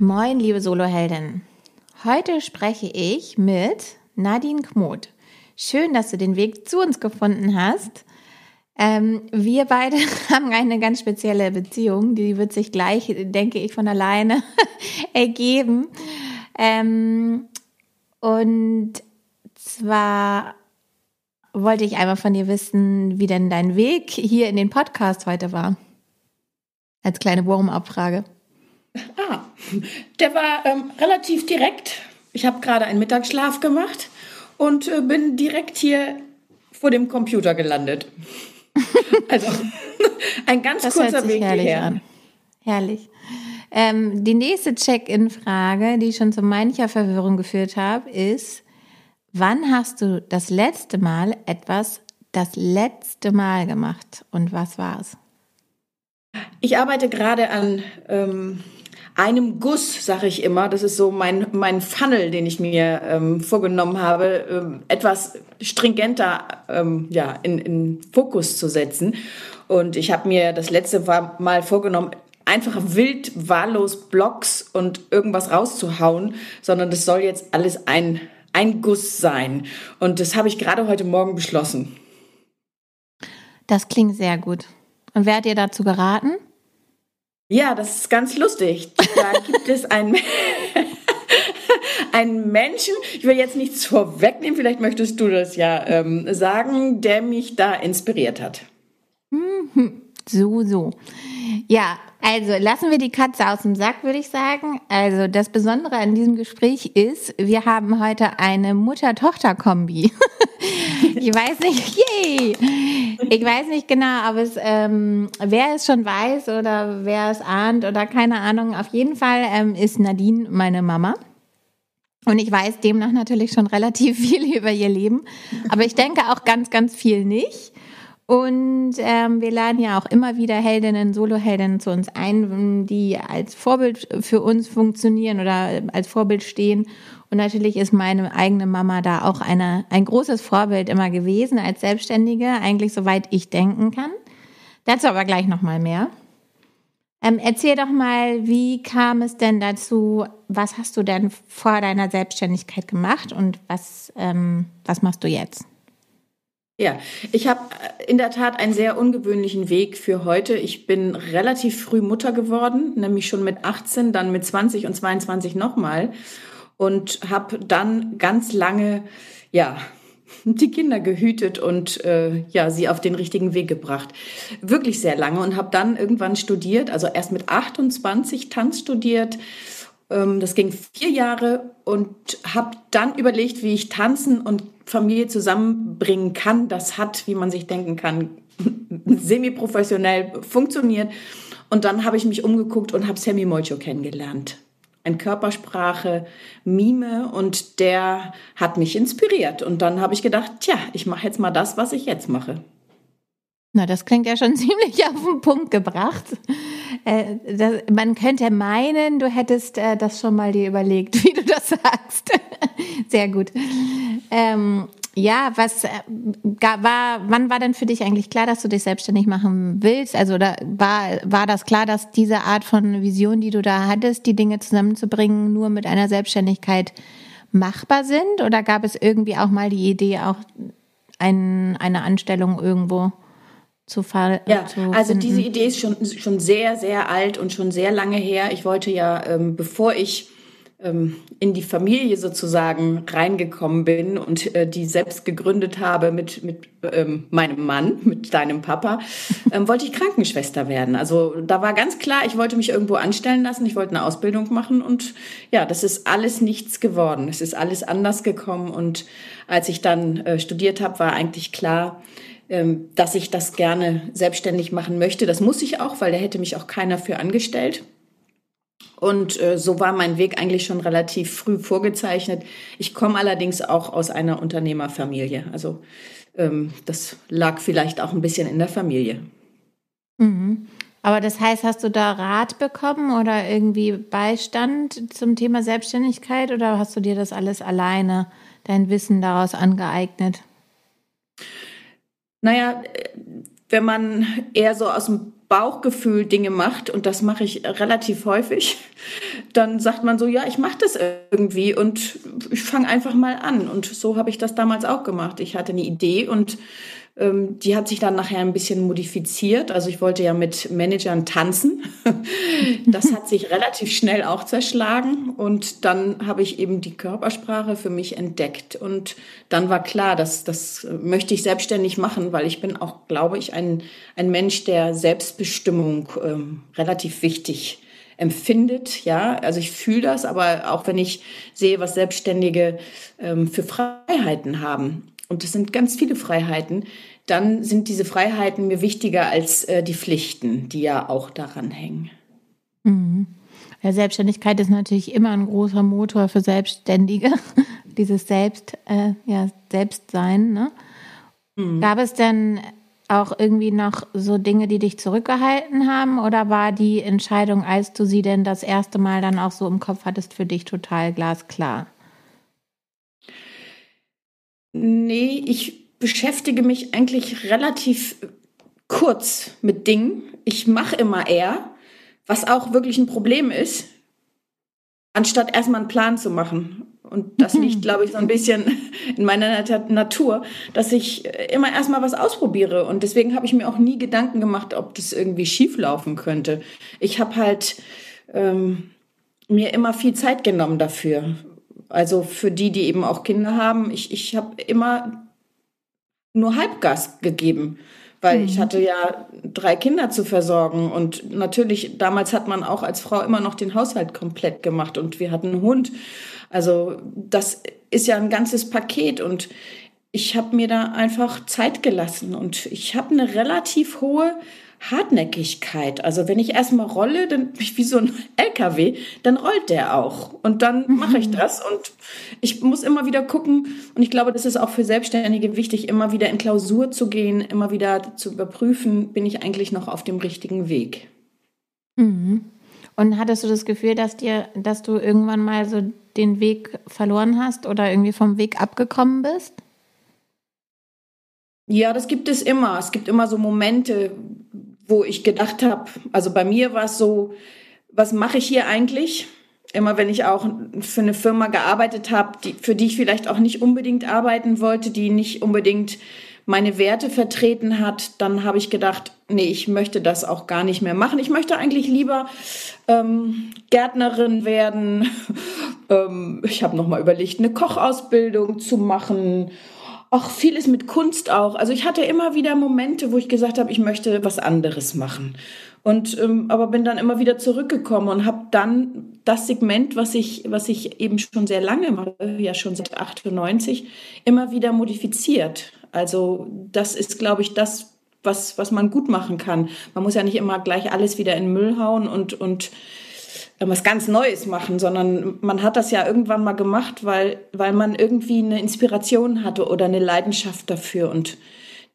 Moin, liebe Soloheldin. Heute spreche ich mit Nadine Kmoth. Schön, dass du den Weg zu uns gefunden hast. Ähm, wir beide haben eine ganz spezielle Beziehung, die wird sich gleich, denke ich, von alleine ergeben. Ähm, und zwar wollte ich einmal von dir wissen, wie denn dein Weg hier in den Podcast heute war. Als kleine Wurmabfrage. Ah, der war ähm, relativ direkt. Ich habe gerade einen Mittagsschlaf gemacht und äh, bin direkt hier vor dem Computer gelandet. also ein ganz das kurzer Weg herrlich hierher. An. Herrlich. Ähm, die nächste Check-in-Frage, die schon zu mancher Verwirrung geführt habe, ist, wann hast du das letzte Mal etwas das letzte Mal gemacht und was war es? Ich arbeite gerade an ähm, einem Guss, sage ich immer. Das ist so mein, mein Funnel, den ich mir ähm, vorgenommen habe, ähm, etwas stringenter ähm, ja, in, in Fokus zu setzen. Und ich habe mir das letzte Mal vorgenommen, einfach wild, wahllos Blogs und irgendwas rauszuhauen, sondern das soll jetzt alles ein, ein Guss sein. Und das habe ich gerade heute Morgen beschlossen. Das klingt sehr gut. Und wer hat dir dazu geraten? Ja, das ist ganz lustig. Da gibt es einen, einen Menschen, ich will jetzt nichts vorwegnehmen, vielleicht möchtest du das ja ähm, sagen, der mich da inspiriert hat. So, so. Ja, also lassen wir die Katze aus dem Sack, würde ich sagen. Also das Besondere an diesem Gespräch ist, wir haben heute eine Mutter-Tochter-Kombi. ich weiß nicht, yay! Ich weiß nicht genau, ob es, ähm, wer es schon weiß oder wer es ahnt oder keine Ahnung. Auf jeden Fall ähm, ist Nadine meine Mama. Und ich weiß demnach natürlich schon relativ viel über ihr Leben. Aber ich denke auch ganz, ganz viel nicht. Und ähm, wir laden ja auch immer wieder Heldinnen, Soloheldinnen zu uns ein, die als Vorbild für uns funktionieren oder als Vorbild stehen. Und natürlich ist meine eigene Mama da auch eine, ein großes Vorbild immer gewesen als Selbstständige, eigentlich soweit ich denken kann. Dazu aber gleich nochmal mehr. Ähm, erzähl doch mal, wie kam es denn dazu? Was hast du denn vor deiner Selbstständigkeit gemacht und was, ähm, was machst du jetzt? Ja, ich habe in der Tat einen sehr ungewöhnlichen Weg für heute. Ich bin relativ früh Mutter geworden, nämlich schon mit 18, dann mit 20 und 22 nochmal und habe dann ganz lange, ja, die Kinder gehütet und äh, ja sie auf den richtigen Weg gebracht. Wirklich sehr lange und habe dann irgendwann studiert, also erst mit 28 Tanz studiert. Ähm, das ging vier Jahre und habe dann überlegt, wie ich tanzen und Familie zusammenbringen kann. Das hat, wie man sich denken kann, semi-professionell funktioniert. Und dann habe ich mich umgeguckt und habe Sammy Molcho kennengelernt. Ein Körpersprache, Mime und der hat mich inspiriert. Und dann habe ich gedacht, tja, ich mache jetzt mal das, was ich jetzt mache. Na, das klingt ja schon ziemlich auf den Punkt gebracht. Äh, das, man könnte meinen, du hättest äh, das schon mal dir überlegt, wie du das sagst. Sehr gut. Ähm, ja, was äh, war, wann war denn für dich eigentlich klar, dass du dich selbstständig machen willst? Also oder war, war das klar, dass diese Art von Vision, die du da hattest, die Dinge zusammenzubringen, nur mit einer Selbstständigkeit machbar sind? Oder gab es irgendwie auch mal die Idee, auch ein, eine Anstellung irgendwo zu fall, Ja, zu also diese Idee ist schon, schon sehr, sehr alt und schon sehr lange her. Ich wollte ja, ähm, bevor ich in die Familie sozusagen reingekommen bin und äh, die selbst gegründet habe mit, mit ähm, meinem Mann, mit deinem Papa, ähm, wollte ich Krankenschwester werden. Also da war ganz klar, ich wollte mich irgendwo anstellen lassen, ich wollte eine Ausbildung machen und ja, das ist alles nichts geworden. Es ist alles anders gekommen und als ich dann äh, studiert habe, war eigentlich klar, ähm, dass ich das gerne selbstständig machen möchte. Das muss ich auch, weil da hätte mich auch keiner für angestellt. Und äh, so war mein Weg eigentlich schon relativ früh vorgezeichnet. Ich komme allerdings auch aus einer Unternehmerfamilie. Also ähm, das lag vielleicht auch ein bisschen in der Familie. Mhm. Aber das heißt, hast du da Rat bekommen oder irgendwie Beistand zum Thema Selbstständigkeit oder hast du dir das alles alleine, dein Wissen daraus angeeignet? Naja, wenn man eher so aus dem Bauchgefühl Dinge macht, und das mache ich relativ häufig, dann sagt man so, ja, ich mache das irgendwie und ich fange einfach mal an. Und so habe ich das damals auch gemacht. Ich hatte eine Idee und die hat sich dann nachher ein bisschen modifiziert. Also ich wollte ja mit Managern tanzen. Das hat sich relativ schnell auch zerschlagen. Und dann habe ich eben die Körpersprache für mich entdeckt. Und dann war klar, dass das möchte ich selbstständig machen, weil ich bin auch, glaube ich, ein, ein Mensch, der Selbstbestimmung ähm, relativ wichtig empfindet. Ja, also ich fühle das, aber auch wenn ich sehe, was Selbstständige ähm, für Freiheiten haben, und es sind ganz viele Freiheiten, dann sind diese Freiheiten mir wichtiger als äh, die Pflichten, die ja auch daran hängen. Mhm. Ja, Selbstständigkeit ist natürlich immer ein großer Motor für Selbstständige, dieses Selbst, äh, ja, Selbstsein. Ne? Mhm. Gab es denn auch irgendwie noch so Dinge, die dich zurückgehalten haben? Oder war die Entscheidung, als du sie denn das erste Mal dann auch so im Kopf hattest, für dich total glasklar? Nee, ich beschäftige mich eigentlich relativ kurz mit Dingen. Ich mache immer eher, was auch wirklich ein Problem ist, anstatt erstmal einen Plan zu machen. Und das liegt, glaube ich, so ein bisschen in meiner Natur, dass ich immer erstmal was ausprobiere. Und deswegen habe ich mir auch nie Gedanken gemacht, ob das irgendwie schief laufen könnte. Ich habe halt ähm, mir immer viel Zeit genommen dafür. Also für die, die eben auch Kinder haben, ich, ich habe immer nur Halbgas gegeben, weil mhm. ich hatte ja drei Kinder zu versorgen und natürlich damals hat man auch als Frau immer noch den Haushalt komplett gemacht und wir hatten einen Hund. Also das ist ja ein ganzes Paket und ich habe mir da einfach Zeit gelassen und ich habe eine relativ hohe Hartnäckigkeit. Also wenn ich erstmal rolle, dann bin ich wie so ein LKW, dann rollt der auch. Und dann mhm. mache ich das. Und ich muss immer wieder gucken. Und ich glaube, das ist auch für Selbstständige wichtig, immer wieder in Klausur zu gehen, immer wieder zu überprüfen, bin ich eigentlich noch auf dem richtigen Weg. Mhm. Und hattest du das Gefühl, dass dir, dass du irgendwann mal so den Weg verloren hast oder irgendwie vom Weg abgekommen bist? Ja, das gibt es immer. Es gibt immer so Momente, wo ich gedacht habe, also bei mir war es so, was mache ich hier eigentlich? Immer wenn ich auch für eine Firma gearbeitet habe, die, für die ich vielleicht auch nicht unbedingt arbeiten wollte, die nicht unbedingt meine Werte vertreten hat, dann habe ich gedacht, nee, ich möchte das auch gar nicht mehr machen. Ich möchte eigentlich lieber ähm, Gärtnerin werden. ähm, ich habe noch mal überlegt, eine Kochausbildung zu machen auch vieles mit Kunst auch. Also ich hatte immer wieder Momente, wo ich gesagt habe, ich möchte was anderes machen. Und ähm, aber bin dann immer wieder zurückgekommen und habe dann das Segment, was ich was ich eben schon sehr lange mache, ja schon seit 98, immer wieder modifiziert. Also das ist, glaube ich, das, was was man gut machen kann. Man muss ja nicht immer gleich alles wieder in Müll hauen und und was ganz Neues machen, sondern man hat das ja irgendwann mal gemacht, weil, weil man irgendwie eine Inspiration hatte oder eine Leidenschaft dafür. Und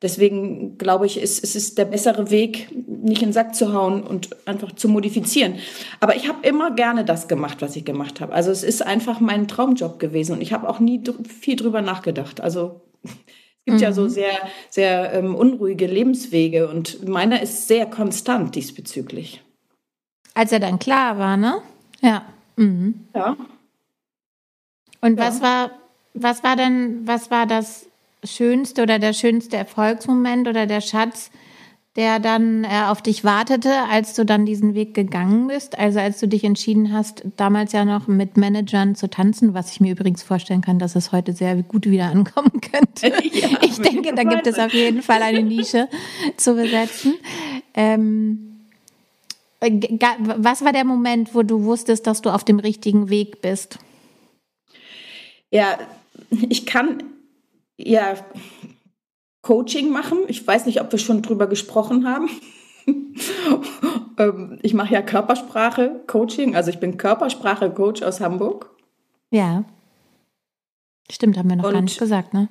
deswegen glaube ich, ist, es ist der bessere Weg, nicht in den Sack zu hauen und einfach zu modifizieren. Aber ich habe immer gerne das gemacht, was ich gemacht habe. Also es ist einfach mein Traumjob gewesen und ich habe auch nie viel drüber nachgedacht. Also es gibt mhm. ja so mhm. sehr, sehr ähm, unruhige Lebenswege und meiner ist sehr konstant diesbezüglich. Als er dann klar war, ne? Ja. Mhm. Ja. Und ja. was war, was war denn, was war das schönste oder der schönste Erfolgsmoment oder der Schatz, der dann äh, auf dich wartete, als du dann diesen Weg gegangen bist? Also als du dich entschieden hast, damals ja noch mit Managern zu tanzen, was ich mir übrigens vorstellen kann, dass es heute sehr gut wieder ankommen könnte. Ja, ich denke, da gibt es auf jeden Fall eine Nische zu besetzen. Ähm, äh, was war der Moment, wo du wusstest, dass du auf dem richtigen Weg bist? Ja, ich kann ja Coaching machen. Ich weiß nicht, ob wir schon drüber gesprochen haben. ähm, ich mache ja Körpersprache-Coaching, also ich bin Körpersprache-Coach aus Hamburg. Ja. Stimmt, haben wir noch und, gar nicht gesagt, ne?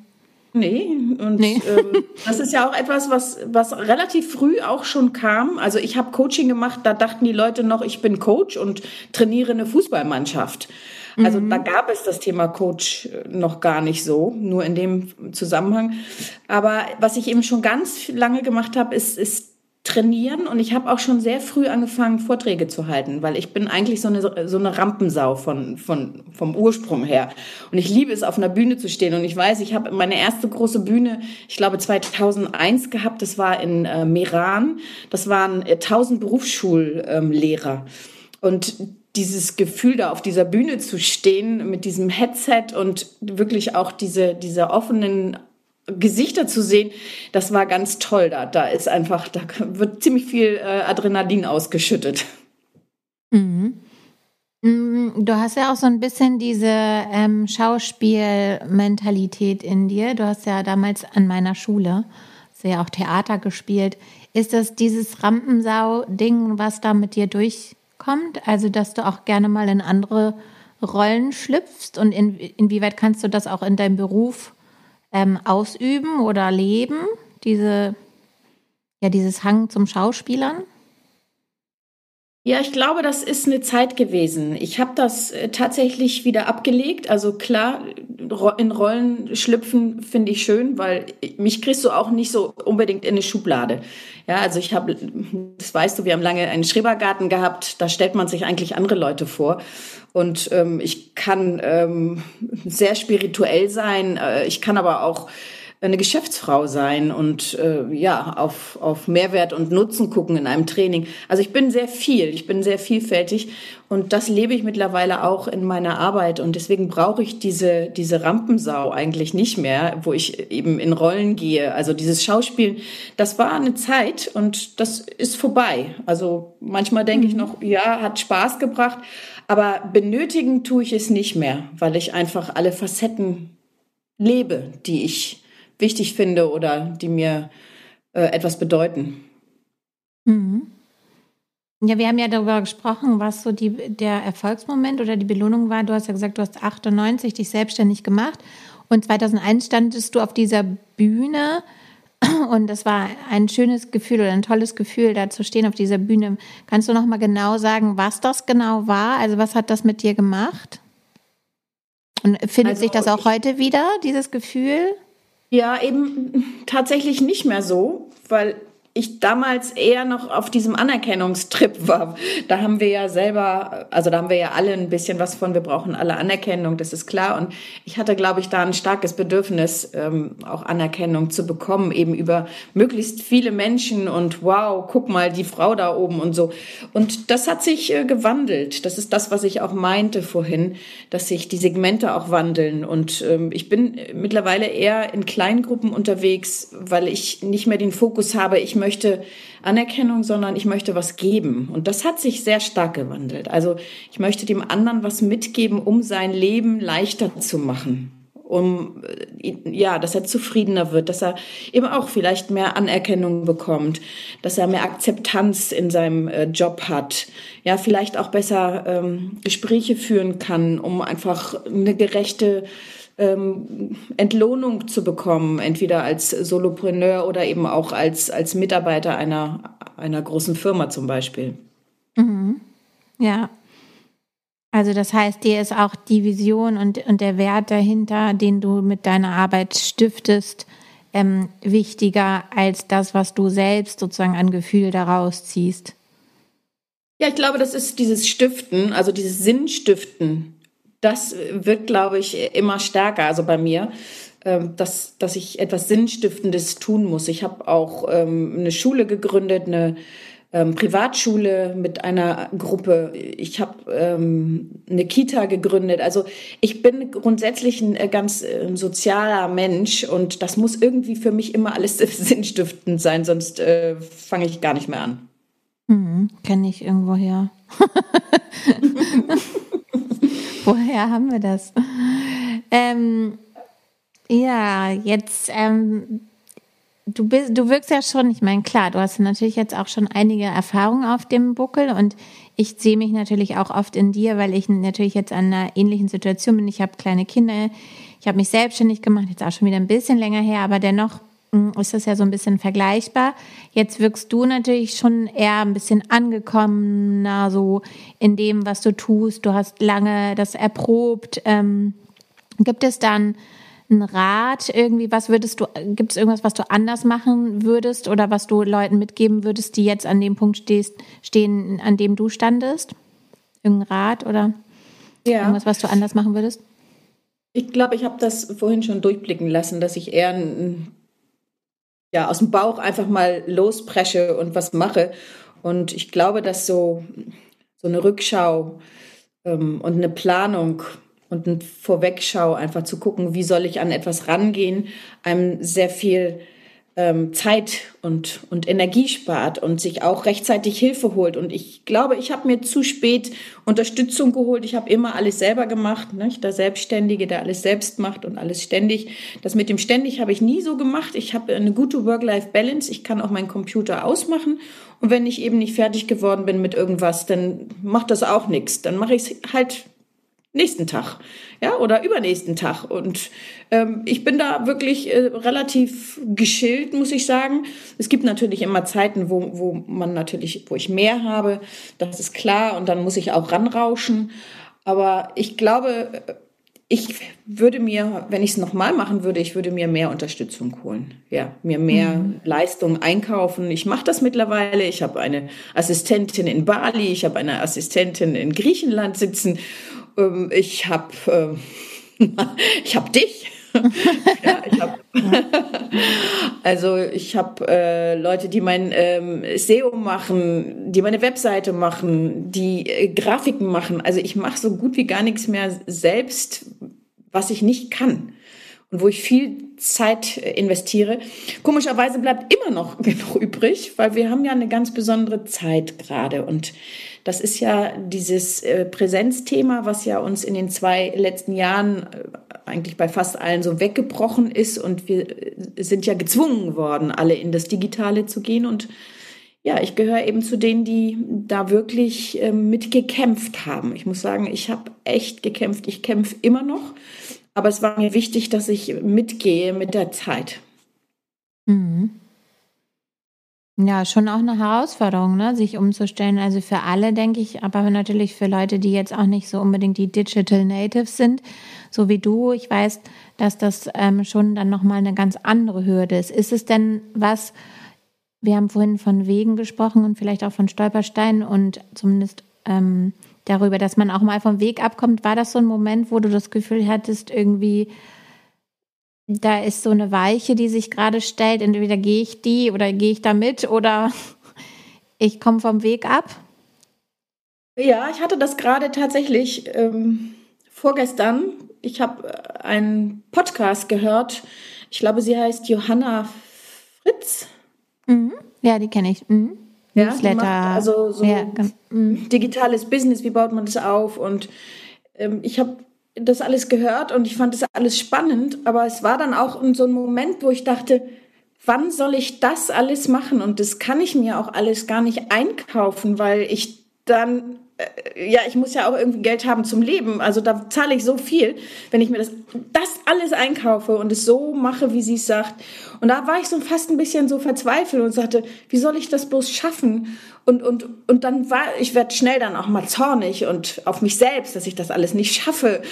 Nee, und nee. ähm, das ist ja auch etwas, was, was relativ früh auch schon kam. Also ich habe Coaching gemacht, da dachten die Leute noch, ich bin Coach und trainiere eine Fußballmannschaft. Also mhm. da gab es das Thema Coach äh, noch gar nicht so, nur in dem Zusammenhang. Aber was ich eben schon ganz lange gemacht habe, ist, ist trainieren und ich habe auch schon sehr früh angefangen, Vorträge zu halten, weil ich bin eigentlich so eine, so eine Rampensau von, von, vom Ursprung her. Und ich liebe es, auf einer Bühne zu stehen. Und ich weiß, ich habe meine erste große Bühne, ich glaube 2001 gehabt, das war in äh, Meran. Das waren äh, 1000 Berufsschullehrer. und dieses Gefühl, da auf dieser Bühne zu stehen mit diesem Headset und wirklich auch diese, diese offenen Gesichter zu sehen, das war ganz toll. Da, da ist einfach, da wird ziemlich viel äh, Adrenalin ausgeschüttet. Mhm. Mm, du hast ja auch so ein bisschen diese ähm, Schauspielmentalität in dir. Du hast ja damals an meiner Schule sehr auch Theater gespielt. Ist das dieses Rampensau-Ding, was da mit dir durchkommt? Also, dass du auch gerne mal in andere Rollen schlüpfst und in, inwieweit kannst du das auch in deinem Beruf ähm, ausüben oder leben, diese, ja, dieses Hang zum Schauspielern? Ja, ich glaube, das ist eine Zeit gewesen. Ich habe das äh, tatsächlich wieder abgelegt. Also klar, in Rollen schlüpfen finde ich schön, weil mich kriegst du auch nicht so unbedingt in eine Schublade. Ja, also ich habe, das weißt du, wir haben lange einen Schrebergarten gehabt. Da stellt man sich eigentlich andere Leute vor. Und ähm, ich kann ähm, sehr spirituell sein. Äh, ich kann aber auch eine Geschäftsfrau sein und äh, ja auf, auf Mehrwert und Nutzen gucken in einem Training. Also ich bin sehr viel, ich bin sehr vielfältig und das lebe ich mittlerweile auch in meiner Arbeit und deswegen brauche ich diese, diese Rampensau eigentlich nicht mehr, wo ich eben in Rollen gehe. Also dieses Schauspielen, das war eine Zeit und das ist vorbei. Also manchmal denke mhm. ich noch, ja, hat Spaß gebracht, aber benötigen tue ich es nicht mehr, weil ich einfach alle Facetten lebe, die ich wichtig finde oder die mir äh, etwas bedeuten. Mhm. Ja, wir haben ja darüber gesprochen, was so die, der Erfolgsmoment oder die Belohnung war. Du hast ja gesagt, du hast 98 dich selbstständig gemacht und 2001 standest du auf dieser Bühne und das war ein schönes Gefühl oder ein tolles Gefühl, da zu stehen auf dieser Bühne. Kannst du noch mal genau sagen, was das genau war? Also was hat das mit dir gemacht? Und findet also, sich das auch heute wieder, dieses Gefühl? Ja, eben tatsächlich nicht mehr so, weil ich damals eher noch auf diesem Anerkennungstrip war. Da haben wir ja selber, also da haben wir ja alle ein bisschen was von, wir brauchen alle Anerkennung, das ist klar. Und ich hatte, glaube ich, da ein starkes Bedürfnis, ähm, auch Anerkennung zu bekommen, eben über möglichst viele Menschen und wow, guck mal, die Frau da oben und so. Und das hat sich äh, gewandelt. Das ist das, was ich auch meinte vorhin, dass sich die Segmente auch wandeln. Und ähm, ich bin mittlerweile eher in Kleingruppen unterwegs, weil ich nicht mehr den Fokus habe, ich möchte Anerkennung, sondern ich möchte was geben. Und das hat sich sehr stark gewandelt. Also ich möchte dem anderen was mitgeben, um sein Leben leichter zu machen um äh, ja, dass er zufriedener wird, dass er eben auch vielleicht mehr Anerkennung bekommt, dass er mehr Akzeptanz in seinem äh, Job hat, ja, vielleicht auch besser ähm, Gespräche führen kann, um einfach eine gerechte ähm, Entlohnung zu bekommen, entweder als Solopreneur oder eben auch als, als Mitarbeiter einer, einer großen Firma zum Beispiel. Mhm. Ja. Also das heißt, dir ist auch die Vision und, und der Wert dahinter, den du mit deiner Arbeit stiftest, ähm, wichtiger als das, was du selbst sozusagen an Gefühl daraus ziehst. Ja, ich glaube, das ist dieses Stiften, also dieses Sinnstiften, das wird, glaube ich, immer stärker, also bei mir, ähm, dass, dass ich etwas Sinnstiftendes tun muss. Ich habe auch ähm, eine Schule gegründet, eine ähm, Privatschule mit einer Gruppe. Ich habe eine Kita gegründet. Also ich bin grundsätzlich ein äh, ganz sozialer Mensch und das muss irgendwie für mich immer alles sinnstiftend sein, sonst äh, fange ich gar nicht mehr an. Hm, Kenne ich irgendwo her. Woher haben wir das? Ähm, ja, jetzt ähm, du bist, du wirkst ja schon, ich meine, klar, du hast natürlich jetzt auch schon einige Erfahrungen auf dem Buckel und ich sehe mich natürlich auch oft in dir, weil ich natürlich jetzt an einer ähnlichen Situation bin. Ich habe kleine Kinder, ich habe mich selbstständig gemacht, jetzt auch schon wieder ein bisschen länger her, aber dennoch ist das ja so ein bisschen vergleichbar. Jetzt wirkst du natürlich schon eher ein bisschen angekommener, so in dem, was du tust. Du hast lange das erprobt. Ähm, gibt es dann einen Rat irgendwie? Was würdest du, gibt es irgendwas, was du anders machen würdest oder was du Leuten mitgeben würdest, die jetzt an dem Punkt stehst, stehen, an dem du standest? Irgendein Rat oder ja. irgendwas, was du anders machen würdest? Ich glaube, ich habe das vorhin schon durchblicken lassen, dass ich eher ein, ja, aus dem Bauch einfach mal lospresche und was mache. Und ich glaube, dass so, so eine Rückschau ähm, und eine Planung und eine Vorwegschau, einfach zu gucken, wie soll ich an etwas rangehen, einem sehr viel ähm, Zeit und, und Energie spart und sich auch rechtzeitig Hilfe holt. Und ich glaube, ich habe mir zu spät Unterstützung geholt. Ich habe immer alles selber gemacht. Ne? Der Selbstständige, der alles selbst macht und alles ständig. Das mit dem ständig habe ich nie so gemacht. Ich habe eine gute Work-Life-Balance. Ich kann auch meinen Computer ausmachen. Und wenn ich eben nicht fertig geworden bin mit irgendwas, dann macht das auch nichts. Dann mache ich es halt nächsten Tag, ja, oder übernächsten Tag. Und ähm, ich bin da wirklich äh, relativ geschillt, muss ich sagen. Es gibt natürlich immer Zeiten, wo, wo man natürlich, wo ich mehr habe, das ist klar, und dann muss ich auch ranrauschen. Aber ich glaube, ich würde mir, wenn ich es nochmal machen würde, ich würde mir mehr Unterstützung holen. Ja, mir mehr mhm. Leistung einkaufen. Ich mache das mittlerweile. Ich habe eine Assistentin in Bali, ich habe eine Assistentin in Griechenland sitzen ähm, ich habe äh, ich hab dich. ja, ich hab, also ich habe äh, Leute, die mein ähm, SEO machen, die meine Webseite machen, die äh, Grafiken machen. Also ich mache so gut wie gar nichts mehr selbst, was ich nicht kann und wo ich viel Zeit äh, investiere. Komischerweise bleibt immer noch genug übrig, weil wir haben ja eine ganz besondere Zeit gerade und das ist ja dieses äh, Präsenzthema, was ja uns in den zwei letzten Jahren äh, eigentlich bei fast allen so weggebrochen ist. Und wir äh, sind ja gezwungen worden, alle in das Digitale zu gehen. Und ja, ich gehöre eben zu denen, die da wirklich mitgekämpft haben. Ich muss sagen, ich habe echt gekämpft. Ich kämpfe immer noch. Aber es war mir wichtig, dass ich mitgehe mit der Zeit. Mhm. Ja, schon auch eine Herausforderung, ne, sich umzustellen. Also für alle, denke ich, aber natürlich für Leute, die jetzt auch nicht so unbedingt die Digital Natives sind, so wie du. Ich weiß, dass das ähm, schon dann nochmal eine ganz andere Hürde ist. Ist es denn was, wir haben vorhin von Wegen gesprochen und vielleicht auch von Stolpersteinen und zumindest ähm, darüber, dass man auch mal vom Weg abkommt. War das so ein Moment, wo du das Gefühl hattest, irgendwie, da ist so eine Weiche, die sich gerade stellt. Entweder gehe ich die oder gehe ich da mit oder ich komme vom Weg ab. Ja, ich hatte das gerade tatsächlich ähm, vorgestern. Ich habe äh, einen Podcast gehört. Ich glaube, sie heißt Johanna Fritz. Mhm. Ja, die kenne ich. Mhm. Ja, Newsletter. also so ja, mhm. digitales Business, wie baut man das auf? Und ähm, ich habe das alles gehört und ich fand das alles spannend, aber es war dann auch so ein Moment, wo ich dachte, wann soll ich das alles machen? Und das kann ich mir auch alles gar nicht einkaufen, weil ich dann ja, ich muss ja auch irgendwie Geld haben zum Leben. Also da zahle ich so viel, wenn ich mir das, das alles einkaufe und es so mache, wie sie es sagt. Und da war ich so fast ein bisschen so verzweifelt und sagte, wie soll ich das bloß schaffen? Und, und, und dann war, ich werde schnell dann auch mal zornig und auf mich selbst, dass ich das alles nicht schaffe.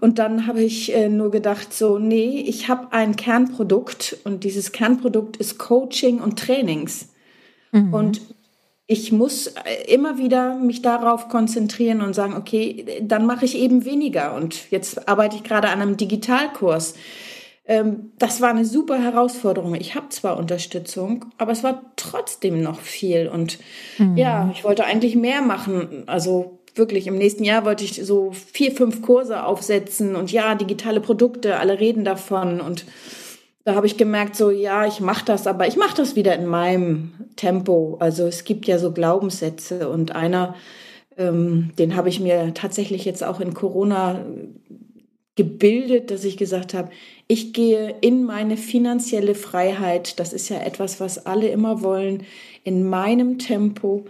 Und dann habe ich äh, nur gedacht, so, nee, ich habe ein Kernprodukt und dieses Kernprodukt ist Coaching und Trainings. Mhm. Und ich muss äh, immer wieder mich darauf konzentrieren und sagen, okay, dann mache ich eben weniger. Und jetzt arbeite ich gerade an einem Digitalkurs. Ähm, das war eine super Herausforderung. Ich habe zwar Unterstützung, aber es war trotzdem noch viel. Und mhm. ja, ich wollte eigentlich mehr machen. Also wirklich, im nächsten Jahr wollte ich so vier, fünf Kurse aufsetzen und ja, digitale Produkte, alle reden davon. Und da habe ich gemerkt, so ja, ich mache das, aber ich mache das wieder in meinem Tempo. Also es gibt ja so Glaubenssätze und einer, ähm, den habe ich mir tatsächlich jetzt auch in Corona gebildet, dass ich gesagt habe, ich gehe in meine finanzielle Freiheit. Das ist ja etwas, was alle immer wollen, in meinem Tempo.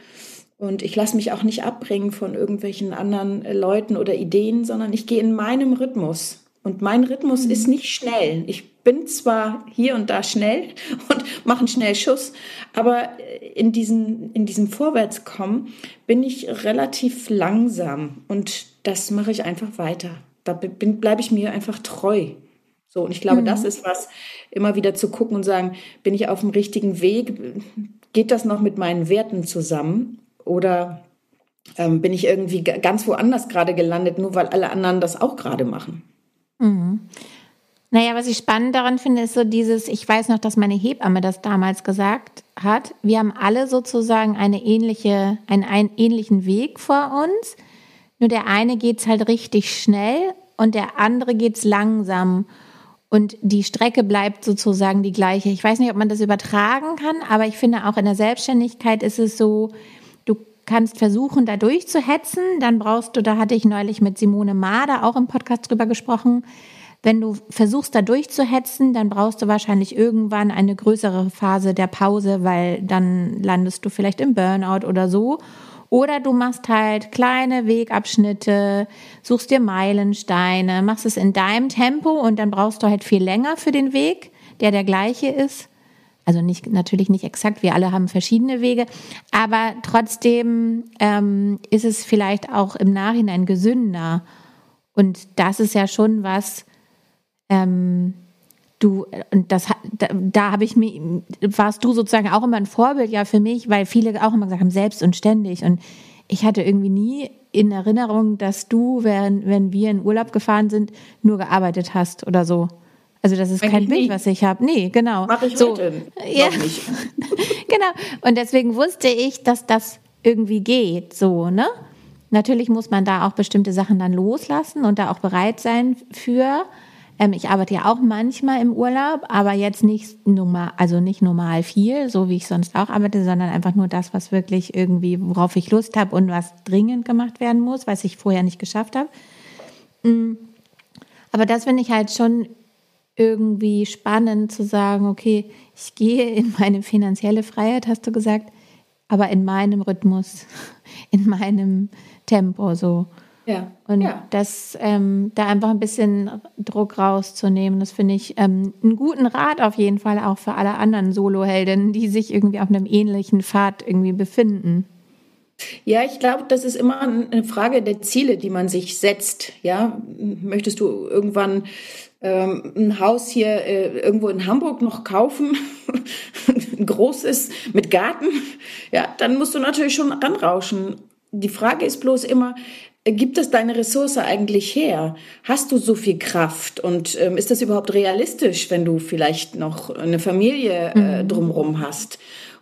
Und ich lasse mich auch nicht abbringen von irgendwelchen anderen Leuten oder Ideen, sondern ich gehe in meinem Rhythmus. Und mein Rhythmus mhm. ist nicht schnell. Ich bin zwar hier und da schnell und mache einen Schnellschuss, aber in, diesen, in diesem Vorwärtskommen bin ich relativ langsam und das mache ich einfach weiter. Da bleibe ich mir einfach treu. So, und ich glaube, mhm. das ist was, immer wieder zu gucken und sagen, bin ich auf dem richtigen Weg? Geht das noch mit meinen Werten zusammen? Oder ähm, bin ich irgendwie ganz woanders gerade gelandet, nur weil alle anderen das auch gerade machen? Mhm. Naja, was ich spannend daran finde, ist so dieses, ich weiß noch, dass meine Hebamme das damals gesagt hat. Wir haben alle sozusagen eine ähnliche, einen, einen ähnlichen Weg vor uns. Nur der eine geht's halt richtig schnell und der andere geht's langsam. Und die Strecke bleibt sozusagen die gleiche. Ich weiß nicht, ob man das übertragen kann, aber ich finde auch in der Selbstständigkeit ist es so, kannst versuchen, da durchzuhetzen. Dann brauchst du, da hatte ich neulich mit Simone Mader auch im Podcast drüber gesprochen, wenn du versuchst, da durchzuhetzen, dann brauchst du wahrscheinlich irgendwann eine größere Phase der Pause, weil dann landest du vielleicht im Burnout oder so. Oder du machst halt kleine Wegabschnitte, suchst dir Meilensteine, machst es in deinem Tempo und dann brauchst du halt viel länger für den Weg, der der gleiche ist. Also nicht, natürlich nicht exakt, wir alle haben verschiedene Wege, aber trotzdem ähm, ist es vielleicht auch im Nachhinein gesünder. Und das ist ja schon was, ähm, du, und das, da, da habe ich mir, warst du sozusagen auch immer ein Vorbild ja für mich, weil viele auch immer gesagt haben, selbst und ständig. Und ich hatte irgendwie nie in Erinnerung, dass du, wenn, wenn wir in Urlaub gefahren sind, nur gearbeitet hast oder so. Also das ist Eigentlich kein Bild, nie. was ich habe. Nee, genau. Mach ich so. heute ja. nicht. genau. Und deswegen wusste ich, dass das irgendwie geht, so, ne? Natürlich muss man da auch bestimmte Sachen dann loslassen und da auch bereit sein für. Ähm, ich arbeite ja auch manchmal im Urlaub, aber jetzt nicht normal, also nicht normal viel, so wie ich sonst auch arbeite, sondern einfach nur das, was wirklich irgendwie, worauf ich Lust habe und was dringend gemacht werden muss, was ich vorher nicht geschafft habe. Mm. Aber das finde ich halt schon irgendwie spannend zu sagen, okay, ich gehe in meine finanzielle Freiheit, hast du gesagt, aber in meinem Rhythmus, in meinem Tempo so. Ja. Und ja. das, ähm, da einfach ein bisschen Druck rauszunehmen, das finde ich ähm, einen guten Rat auf jeden Fall auch für alle anderen Soloheldinnen, die sich irgendwie auf einem ähnlichen Pfad irgendwie befinden. Ja, ich glaube, das ist immer eine Frage der Ziele, die man sich setzt. Ja, möchtest du irgendwann ähm, ein Haus hier äh, irgendwo in Hamburg noch kaufen, ein großes mit Garten? Ja, dann musst du natürlich schon ranrauschen. Die Frage ist bloß immer, gibt es deine Ressource eigentlich her? Hast du so viel Kraft? Und ähm, ist das überhaupt realistisch, wenn du vielleicht noch eine Familie äh, mhm. drumherum hast?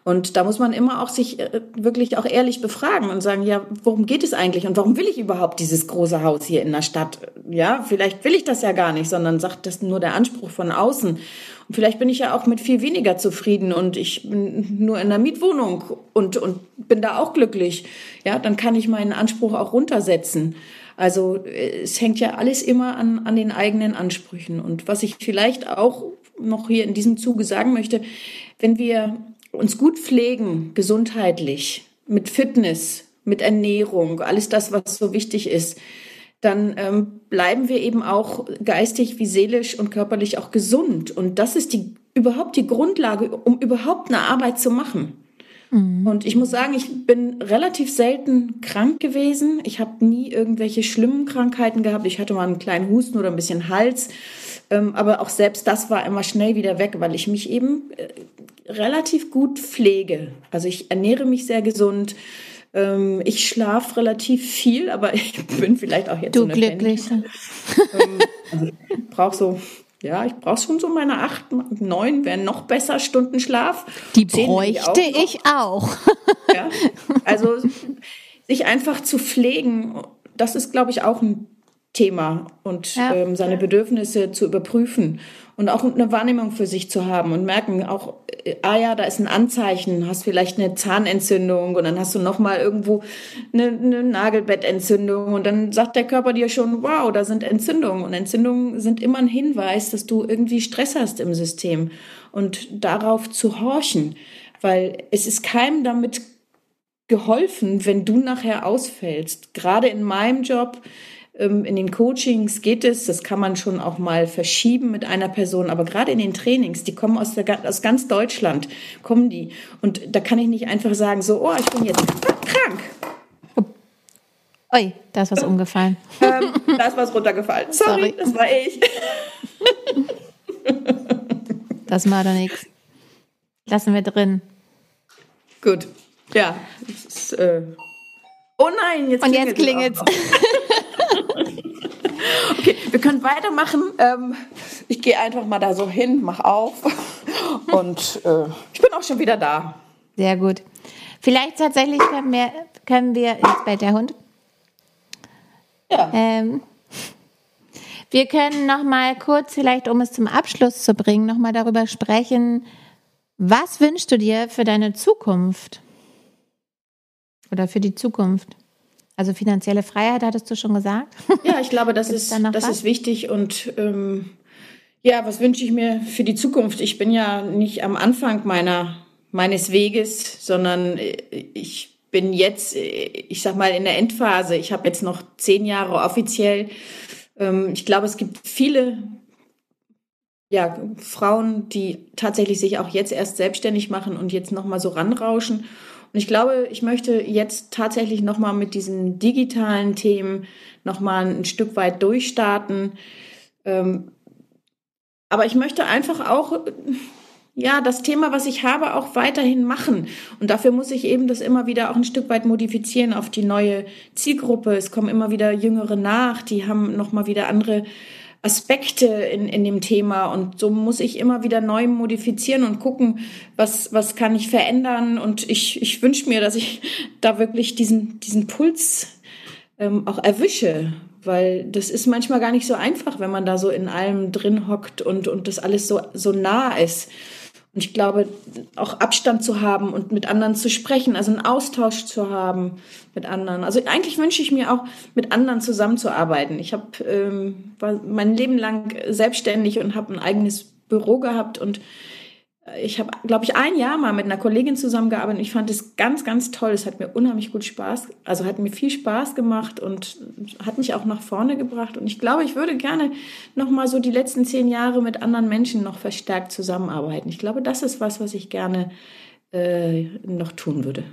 Und da muss man immer auch sich äh, wirklich auch ehrlich befragen und sagen, ja, worum geht es eigentlich und warum will ich überhaupt dieses große Haus hier in der Stadt? Ja, vielleicht will ich das ja gar nicht, sondern sagt das nur der Anspruch von außen. Und vielleicht bin ich ja auch mit viel weniger zufrieden und ich bin nur in der Mietwohnung und, und bin da auch glücklich. Ja, dann kann ich meinen Anspruch auch runtersetzen. Also äh, es hängt ja alles immer an, an den eigenen Ansprüchen. Und was ich vielleicht auch noch hier in diesem Zuge sagen möchte, wenn wir uns gut pflegen, gesundheitlich, mit Fitness, mit Ernährung, alles das, was so wichtig ist, dann ähm, bleiben wir eben auch geistig wie seelisch und körperlich auch gesund. Und das ist die überhaupt die Grundlage, um überhaupt eine Arbeit zu machen. Mhm. Und ich muss sagen, ich bin relativ selten krank gewesen. Ich habe nie irgendwelche schlimmen Krankheiten gehabt. Ich hatte mal einen kleinen Husten oder ein bisschen Hals. Ähm, aber auch selbst das war immer schnell wieder weg, weil ich mich eben äh, relativ gut pflege. Also ich ernähre mich sehr gesund. Ähm, ich schlafe relativ viel, aber ich bin vielleicht auch jetzt du so eine glücklich. Ähm, also ich brauche so ja, ich brauche schon so meine acht, neun, wären noch besser Stunden Schlaf. Die bräuchte ich auch. ja, also sich einfach zu pflegen, das ist, glaube ich, auch ein Thema und ja. ähm, seine Bedürfnisse zu überprüfen und auch eine Wahrnehmung für sich zu haben und merken auch, äh, ah ja, da ist ein Anzeichen, hast vielleicht eine Zahnentzündung und dann hast du noch mal irgendwo eine, eine Nagelbettentzündung und dann sagt der Körper dir schon, wow, da sind Entzündungen und Entzündungen sind immer ein Hinweis, dass du irgendwie Stress hast im System und darauf zu horchen, weil es ist keinem damit geholfen, wenn du nachher ausfällst. Gerade in meinem Job in den Coachings geht es, das kann man schon auch mal verschieben mit einer Person, aber gerade in den Trainings, die kommen aus, der, aus ganz Deutschland, kommen die. Und da kann ich nicht einfach sagen, so, oh, ich bin jetzt krank. Ui, da ist was umgefallen. Ähm, da ist was runtergefallen. Sorry, Sorry. das war ich. das war doch nichts. Lassen wir drin. Gut. Ja. Ist, äh oh nein, jetzt klingelt Und jetzt klingelt Okay, wir können weitermachen. Ähm, ich gehe einfach mal da so hin, mach auf und äh, ich bin auch schon wieder da. Sehr gut. Vielleicht tatsächlich können wir, können wir jetzt bei der Hund. Ja. Ähm, wir können noch mal kurz, vielleicht um es zum Abschluss zu bringen, noch mal darüber sprechen. Was wünschst du dir für deine Zukunft? Oder für die Zukunft? Also finanzielle Freiheit hattest du schon gesagt. Ja, ich glaube, das ist da das ist wichtig und ähm, ja, was wünsche ich mir für die Zukunft? Ich bin ja nicht am Anfang meiner meines Weges, sondern äh, ich bin jetzt, äh, ich sag mal, in der Endphase. Ich habe jetzt noch zehn Jahre offiziell. Ähm, ich glaube, es gibt viele ja, Frauen, die tatsächlich sich auch jetzt erst selbstständig machen und jetzt nochmal so ranrauschen. Und ich glaube, ich möchte jetzt tatsächlich nochmal mit diesen digitalen Themen nochmal ein Stück weit durchstarten. Ähm, aber ich möchte einfach auch, ja, das Thema, was ich habe, auch weiterhin machen. Und dafür muss ich eben das immer wieder auch ein Stück weit modifizieren auf die neue Zielgruppe. Es kommen immer wieder Jüngere nach, die haben nochmal wieder andere Aspekte in, in dem Thema. Und so muss ich immer wieder neu modifizieren und gucken, was, was kann ich verändern. Und ich, ich wünsche mir, dass ich da wirklich diesen, diesen Puls ähm, auch erwische, weil das ist manchmal gar nicht so einfach, wenn man da so in allem drin hockt und, und das alles so, so nah ist. Und ich glaube, auch Abstand zu haben und mit anderen zu sprechen, also einen Austausch zu haben mit anderen. Also eigentlich wünsche ich mir auch, mit anderen zusammenzuarbeiten. Ich habe ähm, war mein Leben lang selbstständig und habe ein eigenes Büro gehabt und ich habe, glaube ich, ein Jahr mal mit einer Kollegin zusammengearbeitet und ich fand es ganz, ganz toll. Es hat mir unheimlich gut Spaß, also hat mir viel Spaß gemacht und hat mich auch nach vorne gebracht. Und ich glaube, ich würde gerne noch mal so die letzten zehn Jahre mit anderen Menschen noch verstärkt zusammenarbeiten. Ich glaube, das ist was, was ich gerne äh, noch tun würde.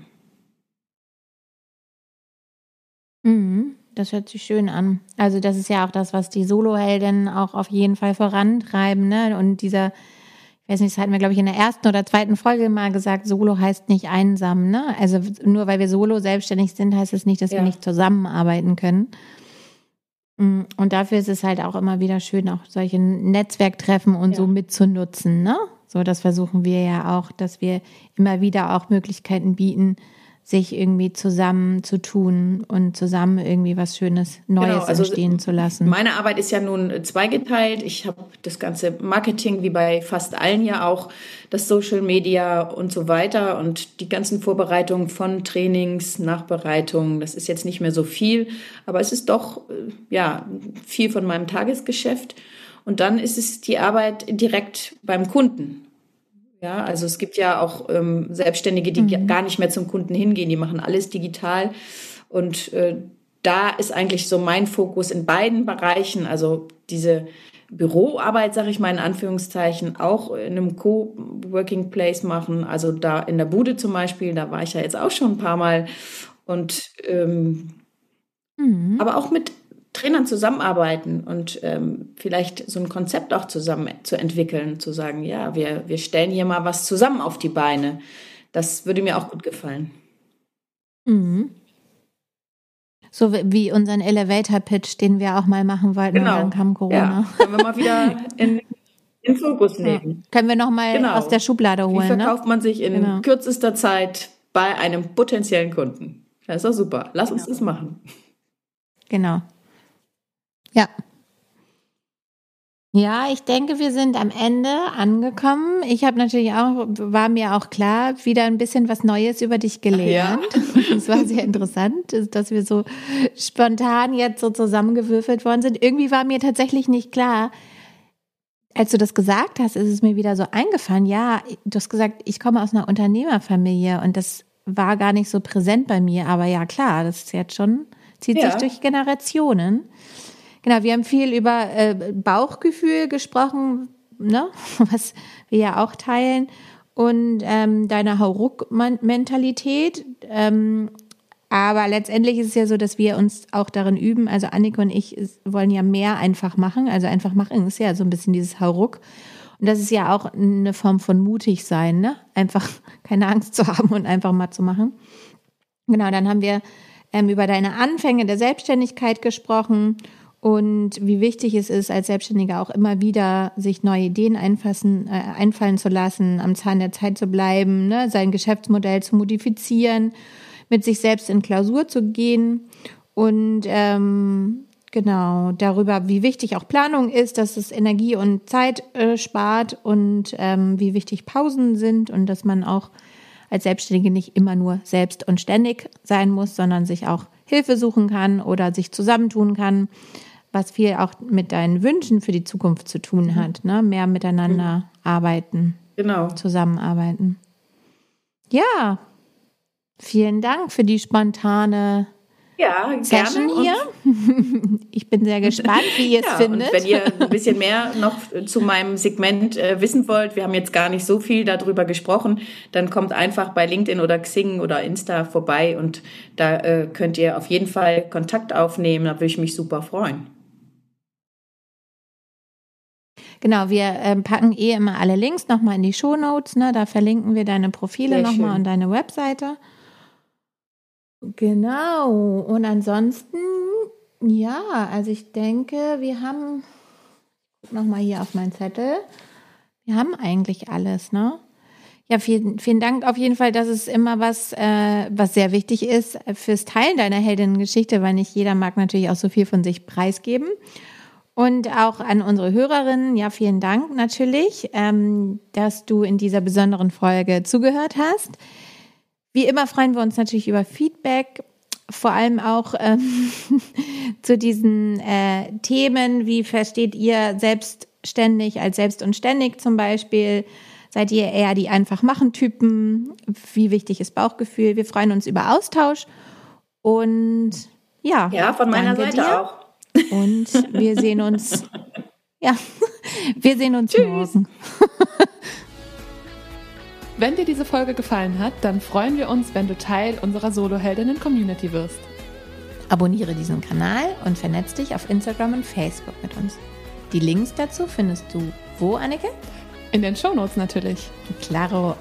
Mhm, das hört sich schön an. Also das ist ja auch das, was die Soloheldinnen auch auf jeden Fall vorantreiben. Ne? Und dieser ich weiß nicht, das hatten wir, glaube ich, in der ersten oder zweiten Folge mal gesagt, Solo heißt nicht einsam, ne? Also nur weil wir Solo selbstständig sind, heißt es das nicht, dass ja. wir nicht zusammenarbeiten können. Mm, und dafür ist es halt auch immer wieder schön, auch solche Netzwerktreffen und ja. so mitzunutzen, ne? So, das versuchen wir ja auch, dass wir immer wieder auch Möglichkeiten bieten, sich irgendwie zusammen zu tun und zusammen irgendwie was Schönes Neues genau, also entstehen zu lassen. Meine Arbeit ist ja nun zweigeteilt. Ich habe das ganze Marketing, wie bei fast allen ja auch, das Social Media und so weiter und die ganzen Vorbereitungen von Trainings, Nachbereitungen. Das ist jetzt nicht mehr so viel, aber es ist doch ja viel von meinem Tagesgeschäft. Und dann ist es die Arbeit direkt beim Kunden. Ja, also es gibt ja auch ähm, Selbstständige, die mhm. gar nicht mehr zum Kunden hingehen, die machen alles digital. Und äh, da ist eigentlich so mein Fokus in beiden Bereichen, also diese Büroarbeit, sage ich mal in Anführungszeichen, auch in einem Co-Working Place machen. Also da in der Bude zum Beispiel, da war ich ja jetzt auch schon ein paar Mal. Und ähm, mhm. aber auch mit Trainern zusammenarbeiten und ähm, vielleicht so ein Konzept auch zusammen zu entwickeln, zu sagen, ja, wir, wir stellen hier mal was zusammen auf die Beine. Das würde mir auch gut gefallen. Mhm. So wie unseren Elevator-Pitch, den wir auch mal machen wollten, genau. dann kam Corona. Ja, können wir mal wieder in, in Fokus nehmen. Ja. Können wir nochmal genau. aus der Schublade holen. Wie ne? verkauft ne? man sich in genau. kürzester Zeit bei einem potenziellen Kunden? Das ist doch super. Lass uns genau. das machen. Genau. Ja. Ja, ich denke, wir sind am Ende angekommen. Ich habe natürlich auch, war mir auch klar, wieder ein bisschen was Neues über dich gelernt. Es ja. war sehr interessant, dass wir so spontan jetzt so zusammengewürfelt worden sind. Irgendwie war mir tatsächlich nicht klar, als du das gesagt hast, ist es mir wieder so eingefallen. Ja, du hast gesagt, ich komme aus einer Unternehmerfamilie und das war gar nicht so präsent bei mir. Aber ja, klar, das ist jetzt schon, zieht ja. sich durch Generationen. Genau, wir haben viel über äh, Bauchgefühl gesprochen, ne? was wir ja auch teilen. Und ähm, deine Hauruck-Mentalität. Ähm, aber letztendlich ist es ja so, dass wir uns auch darin üben. Also Annika und ich wollen ja mehr einfach machen. Also einfach machen ist ja so ein bisschen dieses Hauruck. Und das ist ja auch eine Form von mutig sein, ne? Einfach keine Angst zu haben und einfach mal zu machen. Genau, dann haben wir ähm, über deine Anfänge der Selbstständigkeit gesprochen und wie wichtig es ist, als Selbstständiger auch immer wieder sich neue Ideen einfassen, äh, einfallen zu lassen, am Zahn der Zeit zu bleiben, ne, sein Geschäftsmodell zu modifizieren, mit sich selbst in Klausur zu gehen. Und ähm, genau darüber, wie wichtig auch Planung ist, dass es Energie und Zeit äh, spart und ähm, wie wichtig Pausen sind und dass man auch als Selbstständige nicht immer nur selbst und ständig sein muss, sondern sich auch Hilfe suchen kann oder sich zusammentun kann was viel auch mit deinen Wünschen für die Zukunft zu tun mhm. hat, ne? Mehr miteinander mhm. arbeiten. Genau. Zusammenarbeiten. Ja. Vielen Dank für die spontane ja, Session gerne. hier. ich bin sehr gespannt, wie ihr es ja, findet. Und wenn ihr ein bisschen mehr noch zu meinem Segment äh, wissen wollt, wir haben jetzt gar nicht so viel darüber gesprochen, dann kommt einfach bei LinkedIn oder Xing oder Insta vorbei und da äh, könnt ihr auf jeden Fall Kontakt aufnehmen. Da würde ich mich super freuen. Genau, wir ähm, packen eh immer alle Links nochmal in die Show Notes. Ne? Da verlinken wir deine Profile nochmal und deine Webseite. Genau. Und ansonsten, ja, also ich denke, wir haben, nochmal hier auf meinen Zettel, wir haben eigentlich alles, ne? Ja, vielen, vielen Dank auf jeden Fall. Das ist immer was, äh, was sehr wichtig ist fürs Teilen deiner Heldinnengeschichte, weil nicht jeder mag natürlich auch so viel von sich preisgeben. Und auch an unsere Hörerinnen, ja, vielen Dank natürlich, ähm, dass du in dieser besonderen Folge zugehört hast. Wie immer freuen wir uns natürlich über Feedback, vor allem auch ähm, zu diesen äh, Themen. Wie versteht ihr selbstständig als selbst und ständig zum Beispiel? Seid ihr eher die einfach machen Typen? Wie wichtig ist Bauchgefühl? Wir freuen uns über Austausch und ja. Ja, von meiner Seite dir. auch. Und wir sehen uns, ja, wir sehen uns Tschüss. morgen. Wenn dir diese Folge gefallen hat, dann freuen wir uns, wenn du Teil unserer Solo-Heldinnen-Community wirst. Abonniere diesen Kanal und vernetz dich auf Instagram und Facebook mit uns. Die Links dazu findest du wo, Annike? In den Shownotes natürlich. Claro.